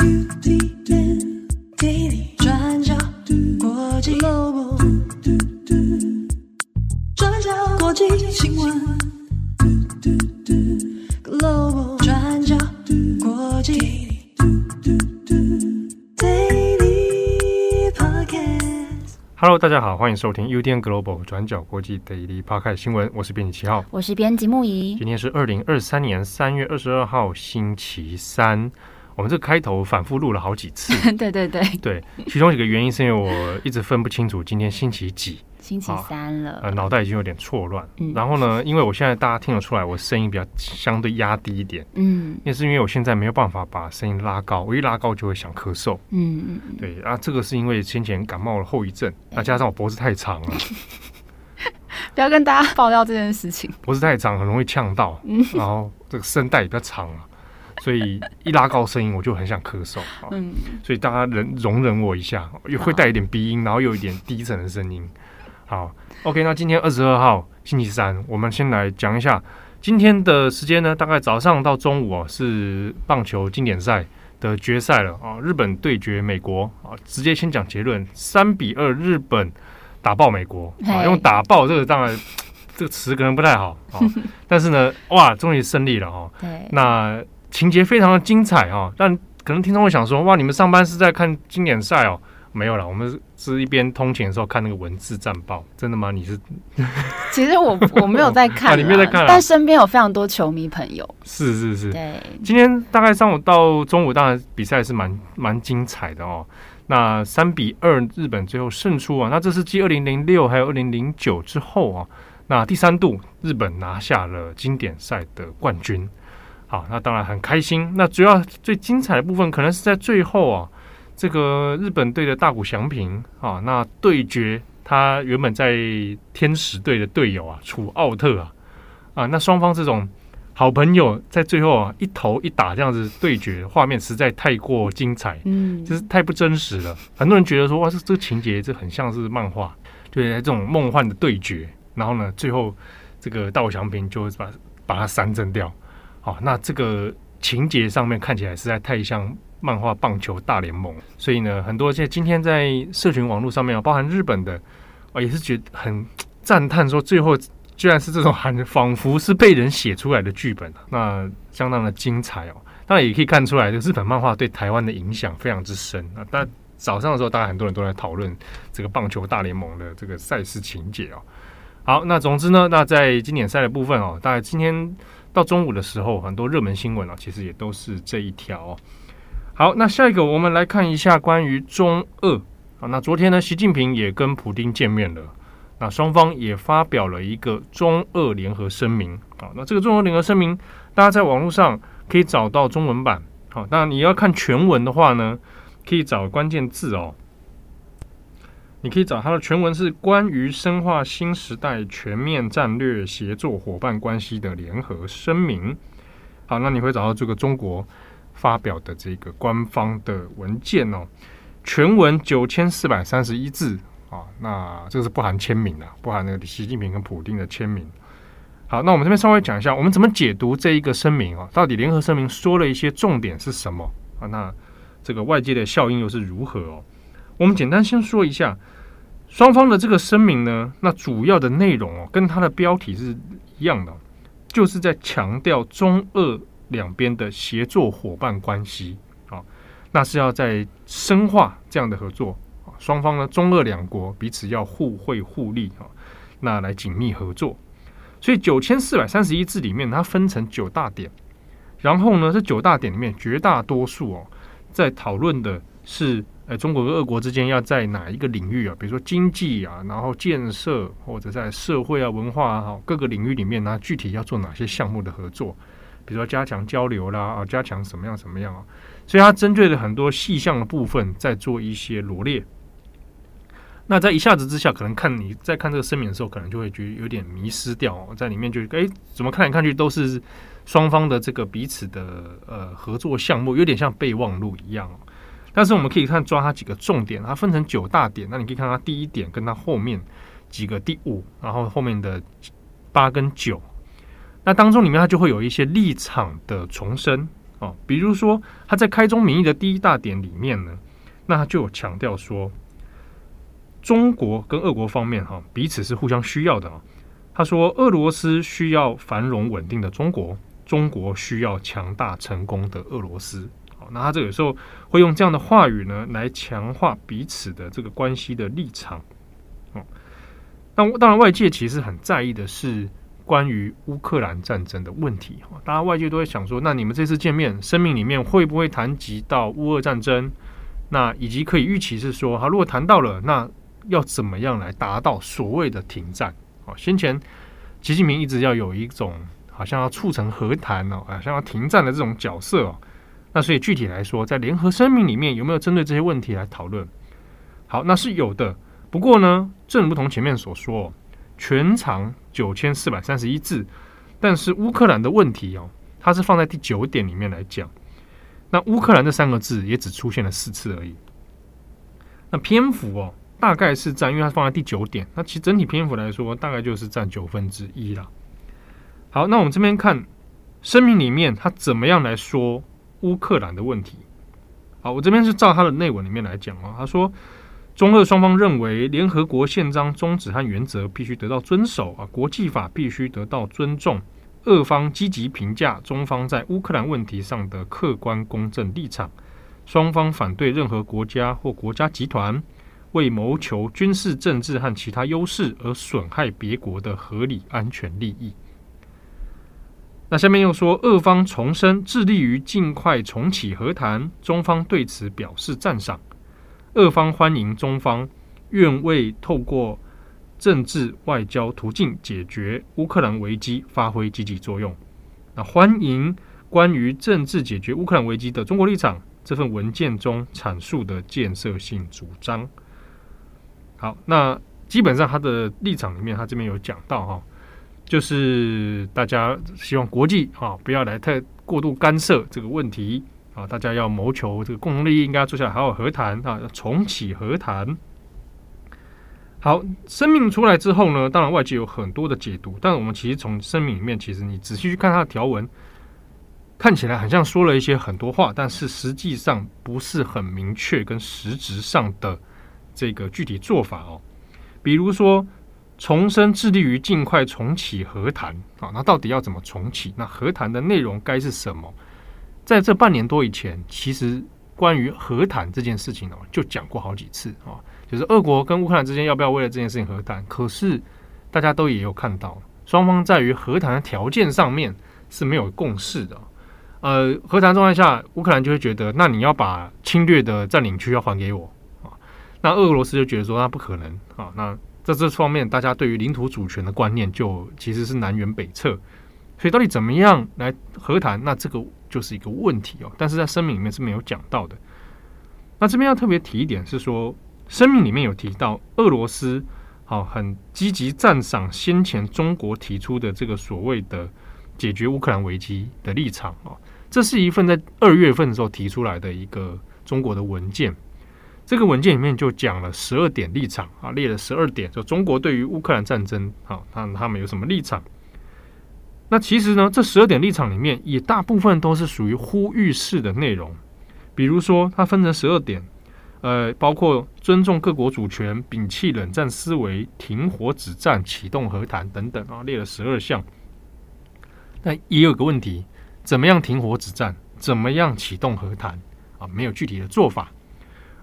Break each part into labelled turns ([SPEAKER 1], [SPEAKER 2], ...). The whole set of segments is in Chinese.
[SPEAKER 1] Hello，大家好，欢迎收听 UDN Global 转角国际 Daily Podcast 新闻，我是编辑七号，
[SPEAKER 2] 我是编辑木仪。
[SPEAKER 1] 今天是二零二三年三月二十二号，星期三。我们这个开头反复录了好几次，
[SPEAKER 2] 对对对。
[SPEAKER 1] 对，其中一个原因是因为我一直分不清楚今天星期几，
[SPEAKER 2] 星期三了，
[SPEAKER 1] 呃，脑袋已经有点错乱。
[SPEAKER 2] 嗯，
[SPEAKER 1] 然后呢，因为我现在大家听得出来，我声音比较相对压低一点，
[SPEAKER 2] 嗯，
[SPEAKER 1] 那是因为我现在没有办法把声音拉高，我一拉高就会想咳嗽，
[SPEAKER 2] 嗯。嗯，
[SPEAKER 1] 对啊，这个是因为先前感冒了后遗症，再加上我脖子太长了，
[SPEAKER 2] 不要跟大家爆料这件事情，
[SPEAKER 1] 脖子太长很容易呛到，嗯，然后这个声带也比较长啊。所以一拉高声音，我就很想咳嗽。嗯，所以大家忍容忍我一下，又会带一点鼻音，然后又有一点低沉的声音。好，OK，那今天二十二号星期三，我们先来讲一下今天的时间呢，大概早上到中午哦，是棒球经典赛的决赛了啊，日本对决美国啊，直接先讲结论，三比二，日本打爆美国啊，用打爆这个当然这个词可能不太好啊，但是呢，哇，终于胜利了哈。对，那。情节非常的精彩哦，但可能听众会想说：“哇，你们上班是在看经典赛哦？”没有了，我们是一边通勤的时候看那个文字战报。真的吗？你是？
[SPEAKER 2] 其实我我没有在看，
[SPEAKER 1] 你没有在看，
[SPEAKER 2] 但身边有非常多球迷朋友。
[SPEAKER 1] 是是是，
[SPEAKER 2] 对。
[SPEAKER 1] 今天大概上午到中午，当然比赛是蛮蛮精彩的哦。那三比二，日本最后胜出啊。那这是继二零零六还有二零零九之后啊，那第三度日本拿下了经典赛的冠军。好，那当然很开心。那主要最精彩的部分，可能是在最后啊，这个日本队的大谷翔平啊，那对决他原本在天使队的队友啊，楚奥特啊，啊，那双方这种好朋友在最后啊一投一打这样子对决，画面实在太过精彩，嗯，就是太不真实了。很多人觉得说，哇，这这个情节这很像是漫画，对，这种梦幻的对决，然后呢，最后这个大谷翔平就会把把它三振掉。好，那这个情节上面看起来实在太像漫画《棒球大联盟》，所以呢，很多现在今天在社群网络上面啊，包含日本的啊，也是觉得很赞叹，说最后居然是这种很仿佛是被人写出来的剧本，那相当的精彩哦。当然也可以看出来，这个日本漫画对台湾的影响非常之深啊。但早上的时候，大概很多人都在讨论这个《棒球大联盟》的这个赛事情节哦。好，那总之呢，那在经典赛的部分哦，大概今天。到中午的时候，很多热门新闻啊，其实也都是这一条。好，那下一个我们来看一下关于中俄啊。那昨天呢，习近平也跟普丁见面了，那双方也发表了一个中俄联合声明啊。那这个中俄联合声明，大家在网络上可以找到中文版。好，那你要看全文的话呢，可以找关键字哦。你可以找它的全文是关于深化新时代全面战略协作伙伴关系的联合声明。好，那你会找到这个中国发表的这个官方的文件哦，全文九千四百三十一字啊，那这个是不含签名的，不含那个习近平跟普丁的签名。好，那我们这边稍微讲一下，我们怎么解读这一个声明啊？到底联合声明说了一些重点是什么啊？那这个外界的效应又是如何哦？我们简单先说一下双方的这个声明呢，那主要的内容哦，跟它的标题是一样的，就是在强调中俄两边的协作伙伴关系啊，那是要在深化这样的合作啊，双方呢，中俄两国彼此要互惠互利啊，那来紧密合作。所以九千四百三十一字里面，它分成九大点，然后呢，这九大点里面绝大多数哦，在讨论的是。呃，中国和俄国之间要在哪一个领域啊？比如说经济啊，然后建设或者在社会啊、文化啊，各个领域里面呢，具体要做哪些项目的合作？比如说加强交流啦，啊，加强什么样什么样啊？所以它针对了很多细项的部分，在做一些罗列。那在一下子之下，可能看你在看这个声明的时候，可能就会觉得有点迷失掉，哦，在里面就哎，怎么看来看去都是双方的这个彼此的呃合作项目，有点像备忘录一样。但是我们可以看抓它几个重点，它分成九大点。那你可以看它第一点跟它后面几个第五，然后后面的八跟九。那当中里面它就会有一些立场的重申哦，比如说它在开宗明义的第一大点里面呢，那它就有强调说，中国跟俄国方面哈彼此是互相需要的啊。他说，俄罗斯需要繁荣稳定的中国，中国需要强大成功的俄罗斯。那他这个时候会用这样的话语呢，来强化彼此的这个关系的立场。哦，那当然，外界其实很在意的是关于乌克兰战争的问题。哈，大家外界都会想说，那你们这次见面声明里面会不会谈及到乌俄战争？那以及可以预期是说，哈，如果谈到了，那要怎么样来达到所谓的停战？哦先前习近平一直要有一种好像要促成和谈哦，好像要停战的这种角色哦。那所以具体来说，在联合声明里面有没有针对这些问题来讨论？好，那是有的。不过呢，正如同前面所说，全长九千四百三十一字，但是乌克兰的问题哦，它是放在第九点里面来讲。那乌克兰这三个字也只出现了四次而已。那篇幅哦。大概是占，因为它放在第九点，那其实整体篇幅来说，大概就是占九分之一了。好，那我们这边看声明里面，它怎么样来说乌克兰的问题？好，我这边是照他的内文里面来讲啊。他说，中俄双方认为，联合国宪章宗旨和原则必须得到遵守啊，国际法必须得到尊重。俄方积极评价中方在乌克兰问题上的客观公正立场，双方反对任何国家或国家集团。为谋求军事、政治和其他优势而损害别国的合理安全利益。那下面又说，俄方重申致力于尽快重启和谈，中方对此表示赞赏。俄方欢迎中方愿为透过政治外交途径解决乌克兰危机发挥积极作用。那欢迎关于政治解决乌克兰危机的中国立场这份文件中阐述的建设性主张。好，那基本上他的立场里面，他这边有讲到哈，就是大家希望国际啊不要来太过度干涉这个问题啊，大家要谋求这个共同利益，应该要坐下来好好和谈啊，要重启和谈。好，声明出来之后呢，当然外界有很多的解读，但我们其实从声明里面，其实你仔细去看它的条文，看起来好像说了一些很多话，但是实际上不是很明确跟实质上的。这个具体做法哦，比如说重申致力于尽快重启和谈啊，那到底要怎么重启？那和谈的内容该是什么？在这半年多以前，其实关于和谈这件事情哦，就讲过好几次啊，就是俄国跟乌克兰之间要不要为了这件事情和谈？可是大家都也有看到，双方在于和谈的条件上面是没有共识的。呃，和谈状态下，乌克兰就会觉得，那你要把侵略的占领区要还给我啊。那俄罗斯就觉得说那不可能啊，那在这方面，大家对于领土主权的观念就其实是南辕北辙，所以到底怎么样来和谈，那这个就是一个问题哦。但是在声明里面是没有讲到的。那这边要特别提一点是说，声明里面有提到俄罗斯好很积极赞赏先前中国提出的这个所谓的解决乌克兰危机的立场啊，这是一份在二月份的时候提出来的一个中国的文件。这个文件里面就讲了十二点立场啊，列了十二点，就中国对于乌克兰战争啊，他他们有什么立场？那其实呢，这十二点立场里面也大部分都是属于呼吁式的内容，比如说它分成十二点，呃，包括尊重各国主权、摒弃冷战思维、停火止战、启动和谈等等啊，列了十二项。但也有个问题，怎么样停火止战？怎么样启动和谈？啊，没有具体的做法。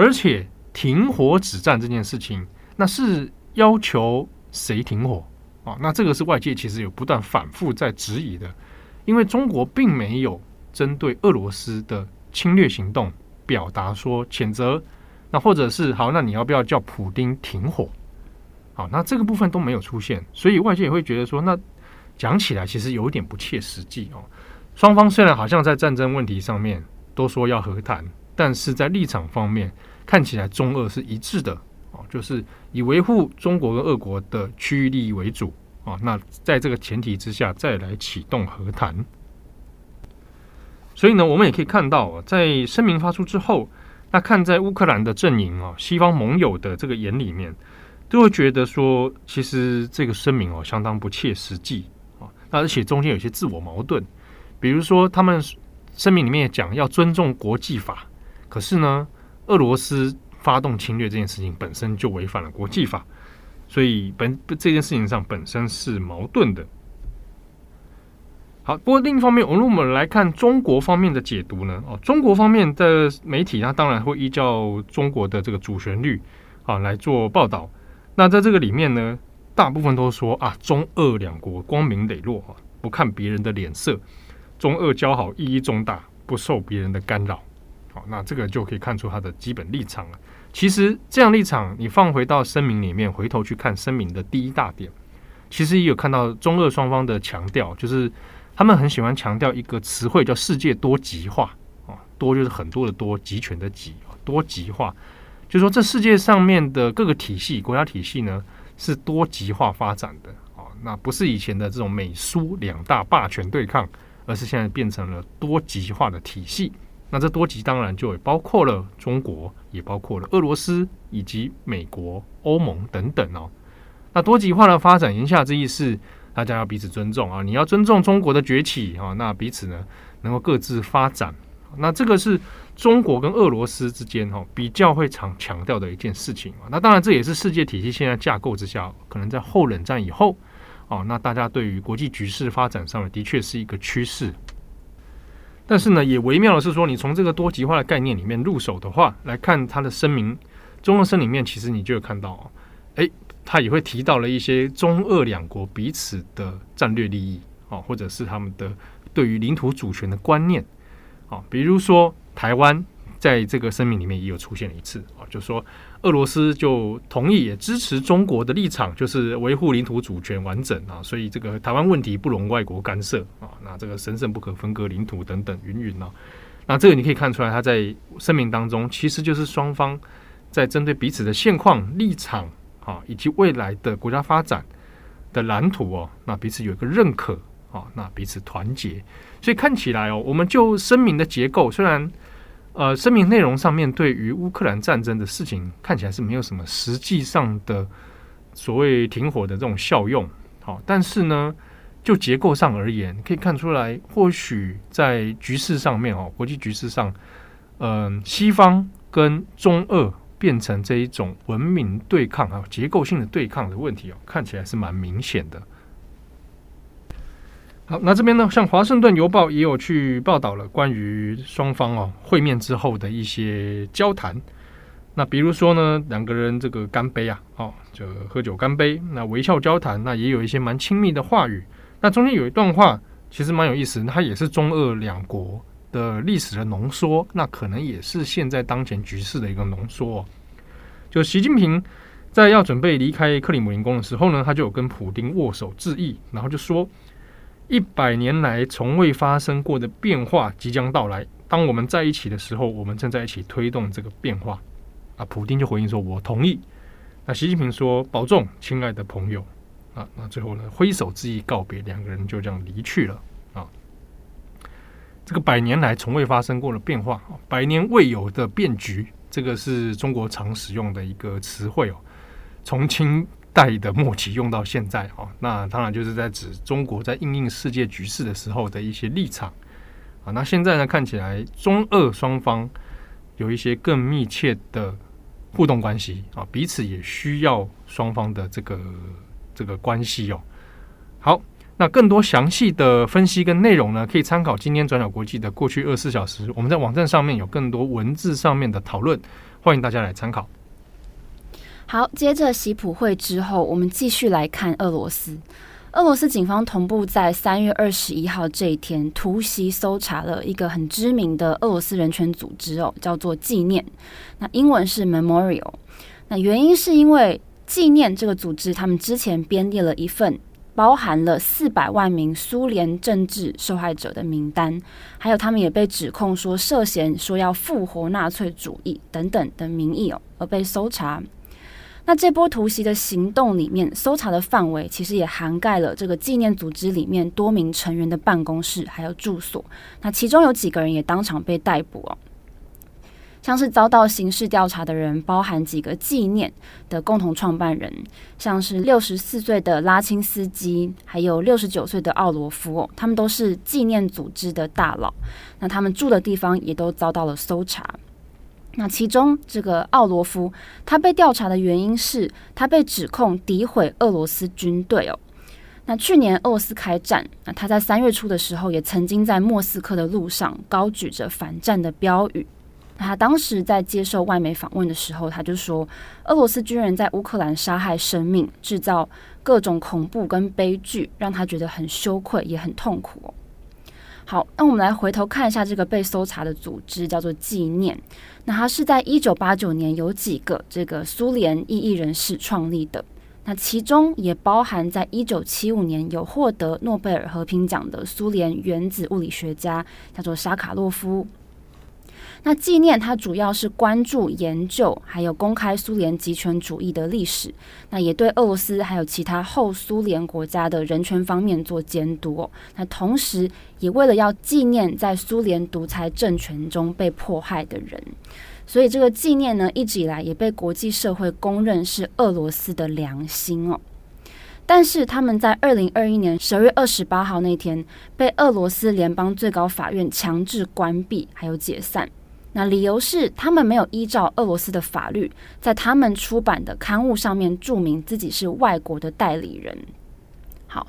[SPEAKER 1] 而且停火止战这件事情，那是要求谁停火啊？那这个是外界其实有不断反复在质疑的，因为中国并没有针对俄罗斯的侵略行动表达说谴责，那或者是好，那你要不要叫普丁停火？好，那这个部分都没有出现，所以外界也会觉得说，那讲起来其实有一点不切实际哦。双方虽然好像在战争问题上面都说要和谈。但是在立场方面，看起来中俄是一致的哦，就是以维护中国跟俄国的区域利益为主啊。那在这个前提之下，再来启动和谈。所以呢，我们也可以看到，在声明发出之后，那看在乌克兰的阵营啊，西方盟友的这个眼里面，都会觉得说，其实这个声明哦，相当不切实际啊。那而且中间有些自我矛盾，比如说他们。声明里面讲要尊重国际法，可是呢，俄罗斯发动侵略这件事情本身就违反了国际法，所以本这件事情上本身是矛盾的。好，不过另一方面，我们如果来看中国方面的解读呢，哦，中国方面的媒体它当然会依照中国的这个主旋律啊来做报道。那在这个里面呢，大部分都说啊，中俄两国光明磊落啊，不看别人的脸色。中俄交好意义重大，不受别人的干扰。那这个就可以看出他的基本立场了。其实这样立场，你放回到声明里面，回头去看声明的第一大点，其实也有看到中俄双方的强调，就是他们很喜欢强调一个词汇叫“世界多极化”啊，多就是很多的多，极权的极，多极化，就是说这世界上面的各个体系、国家体系呢是多极化发展的啊，那不是以前的这种美苏两大霸权对抗。而是现在变成了多极化的体系，那这多极当然就也包括了中国，也包括了俄罗斯以及美国、欧盟等等哦。那多极化的发展言下之意是，大家要彼此尊重啊，你要尊重中国的崛起啊，那彼此呢能够各自发展。那这个是中国跟俄罗斯之间哈比较会常强调的一件事情啊。那当然这也是世界体系现在架构之下，可能在后冷战以后。哦，那大家对于国际局势发展上面的确是一个趋势，但是呢，也微妙的是说，你从这个多极化的概念里面入手的话，来看它的声明，中俄声里面，其实你就有看到，哦，诶，他也会提到了一些中俄两国彼此的战略利益，哦，或者是他们的对于领土主权的观念，哦，比如说台湾在这个声明里面也有出现了一次，啊，就说。俄罗斯就同意也支持中国的立场，就是维护领土主权完整啊，所以这个台湾问题不容外国干涉啊，那这个神圣不可分割领土等等云云啊，那这个你可以看出来，他在声明当中其实就是双方在针对彼此的现况立场啊，以及未来的国家发展的蓝图哦，那彼此有一个认可啊，那彼此团结，所以看起来哦，我们就声明的结构虽然。呃，声明内容上面对于乌克兰战争的事情看起来是没有什么实际上的所谓停火的这种效用，好，但是呢，就结构上而言，可以看出来，或许在局势上面哦，国际局势上，嗯、西方跟中俄变成这一种文明对抗啊，结构性的对抗的问题哦，看起来是蛮明显的。好，那这边呢，像《华盛顿邮报》也有去报道了关于双方哦会面之后的一些交谈。那比如说呢，两个人这个干杯啊，哦，就喝酒干杯，那微笑交谈，那也有一些蛮亲密的话语。那中间有一段话其实蛮有意思，它也是中俄两国的历史的浓缩，那可能也是现在当前局势的一个浓缩哦。就习近平在要准备离开克里姆林宫的时候呢，他就有跟普丁握手致意，然后就说。一百年来从未发生过的变化即将到来。当我们在一起的时候，我们正在一起推动这个变化。啊，普丁就回应说：“我同意。”那习近平说：“保重，亲爱的朋友。”啊，那最后呢，挥手致意告别，两个人就这样离去了。啊，这个百年来从未发生过的变化，百年未有的变局，这个是中国常使用的一个词汇哦。从清代的末期用到现在啊，那当然就是在指中国在应应世界局势的时候的一些立场啊。那现在呢，看起来中俄双方有一些更密切的互动关系啊，彼此也需要双方的这个这个关系哦。好，那更多详细的分析跟内容呢，可以参考今天转角国际的过去二十四小时，我们在网站上面有更多文字上面的讨论，欢迎大家来参考。
[SPEAKER 2] 好，接着习普会之后，我们继续来看俄罗斯。俄罗斯警方同步在三月二十一号这一天突袭搜查了一个很知名的俄罗斯人权组织哦，叫做纪念，那英文是 Memorial。那原因是因为纪念这个组织，他们之前编列了一份包含了四百万名苏联政治受害者的名单，还有他们也被指控说涉嫌说要复活纳粹主义等等的名义哦，而被搜查。那这波突袭的行动里面，搜查的范围其实也涵盖了这个纪念组织里面多名成员的办公室还有住所。那其中有几个人也当场被逮捕哦。像是遭到刑事调查的人，包含几个纪念的共同创办人，像是六十四岁的拉钦斯基，还有六十九岁的奥罗夫哦，他们都是纪念组织的大佬。那他们住的地方也都遭到了搜查。那其中这个奥罗夫，他被调查的原因是他被指控诋毁俄罗斯军队哦。那去年俄罗斯开战，那他在三月初的时候也曾经在莫斯科的路上高举着反战的标语。他当时在接受外媒访问的时候，他就说：“俄罗斯军人在乌克兰杀害生命，制造各种恐怖跟悲剧，让他觉得很羞愧，也很痛苦。”好，那我们来回头看一下这个被搜查的组织，叫做纪念。那它是在一九八九年有几个这个苏联异议人士创立的，那其中也包含在一九七五年有获得诺贝尔和平奖的苏联原子物理学家，叫做沙卡洛夫。那纪念它主要是关注研究，还有公开苏联极权主义的历史。那也对俄罗斯还有其他后苏联国家的人权方面做监督哦。那同时也为了要纪念在苏联独裁政权中被迫害的人，所以这个纪念呢，一直以来也被国际社会公认是俄罗斯的良心哦。但是他们在二零二一年十二月二十八号那天被俄罗斯联邦最高法院强制关闭，还有解散。那理由是他们没有依照俄罗斯的法律，在他们出版的刊物上面注明自己是外国的代理人。好，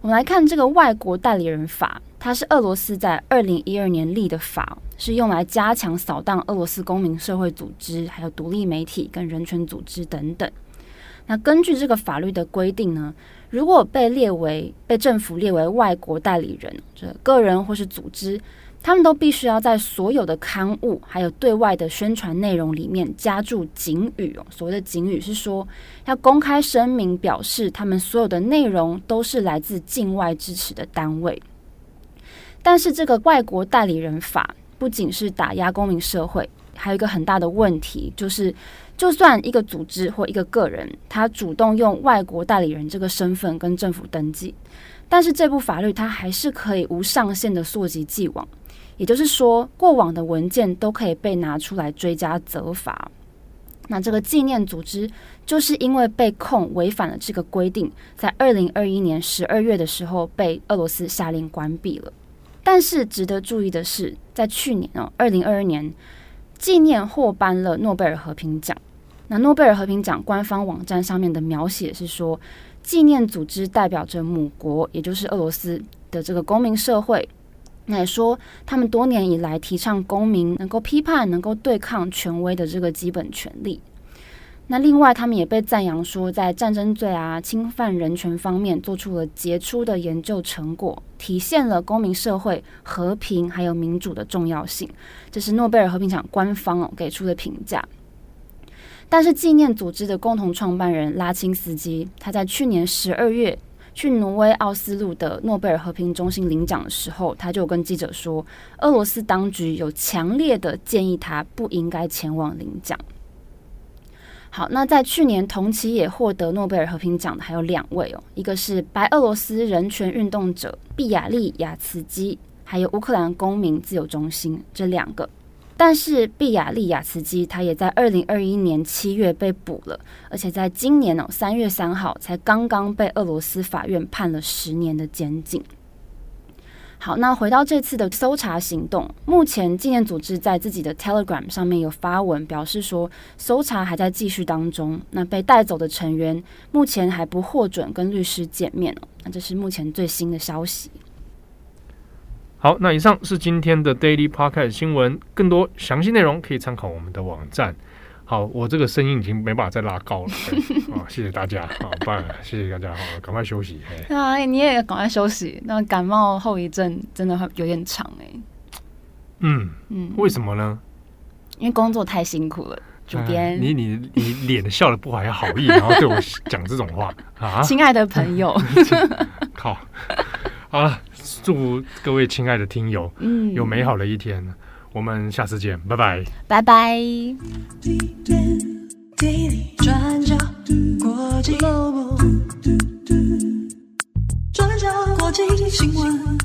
[SPEAKER 2] 我们来看这个外国代理人法，它是俄罗斯在二零一二年立的法，是用来加强扫荡俄罗斯公民社会组织、还有独立媒体跟人权组织等等。那根据这个法律的规定呢，如果被列为被政府列为外国代理人，这个人或是组织。他们都必须要在所有的刊物，还有对外的宣传内容里面加注警语哦。所谓的警语是说，要公开声明表示，他们所有的内容都是来自境外支持的单位。但是，这个外国代理人法不仅是打压公民社会，还有一个很大的问题，就是就算一个组织或一个个人，他主动用外国代理人这个身份跟政府登记，但是这部法律它还是可以无上限的溯及既往。也就是说，过往的文件都可以被拿出来追加责罚。那这个纪念组织就是因为被控违反了这个规定，在二零二一年十二月的时候被俄罗斯下令关闭了。但是值得注意的是，在去年哦，二零二二年，纪念获颁了诺贝尔和平奖。那诺贝尔和平奖官方网站上面的描写是说，纪念组织代表着母国，也就是俄罗斯的这个公民社会。那也说，他们多年以来提倡公民能够批判、能够对抗权威的这个基本权利。那另外，他们也被赞扬说，在战争罪啊、侵犯人权方面做出了杰出的研究成果，体现了公民社会和平还有民主的重要性。这是诺贝尔和平奖官方给出的评价。但是，纪念组织的共同创办人拉钦斯基，他在去年十二月。去挪威奥斯陆的诺贝尔和平中心领奖的时候，他就跟记者说，俄罗斯当局有强烈的建议他不应该前往领奖。好，那在去年同期也获得诺贝尔和平奖的还有两位哦，一个是白俄罗斯人权运动者毕亚利亚茨基，还有乌克兰公民自由中心这两个。但是毕亚利亚茨基他也在二零二一年七月被捕了，而且在今年哦三月三号才刚刚被俄罗斯法院判了十年的监禁。好，那回到这次的搜查行动，目前纪念组织在自己的 Telegram 上面有发文表示说，搜查还在继续当中。那被带走的成员目前还不获准跟律师见面哦。那这是目前最新的消息。
[SPEAKER 1] 好，那以上是今天的 Daily Podcast 新闻，更多详细内容可以参考我们的网站。好，我这个声音已经没办法再拉高了。啊，谢谢大家，好，拜，谢谢大家，好，赶快休息。
[SPEAKER 2] 对啊，你也赶快休息。那感冒后遗症真的会有点长哎。
[SPEAKER 1] 嗯嗯，为什么呢？
[SPEAKER 2] 因为工作太辛苦了。主编，
[SPEAKER 1] 你你你脸笑的不怀好意，然后对我讲这种话啊？
[SPEAKER 2] 亲爱的朋友，
[SPEAKER 1] 靠。好了，祝各位亲爱的听友，嗯，有美好的一天。我们下次见，拜拜，
[SPEAKER 2] 拜拜。转角国际转角国际新闻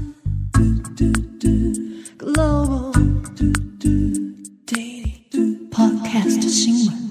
[SPEAKER 2] Global Podcast 新闻。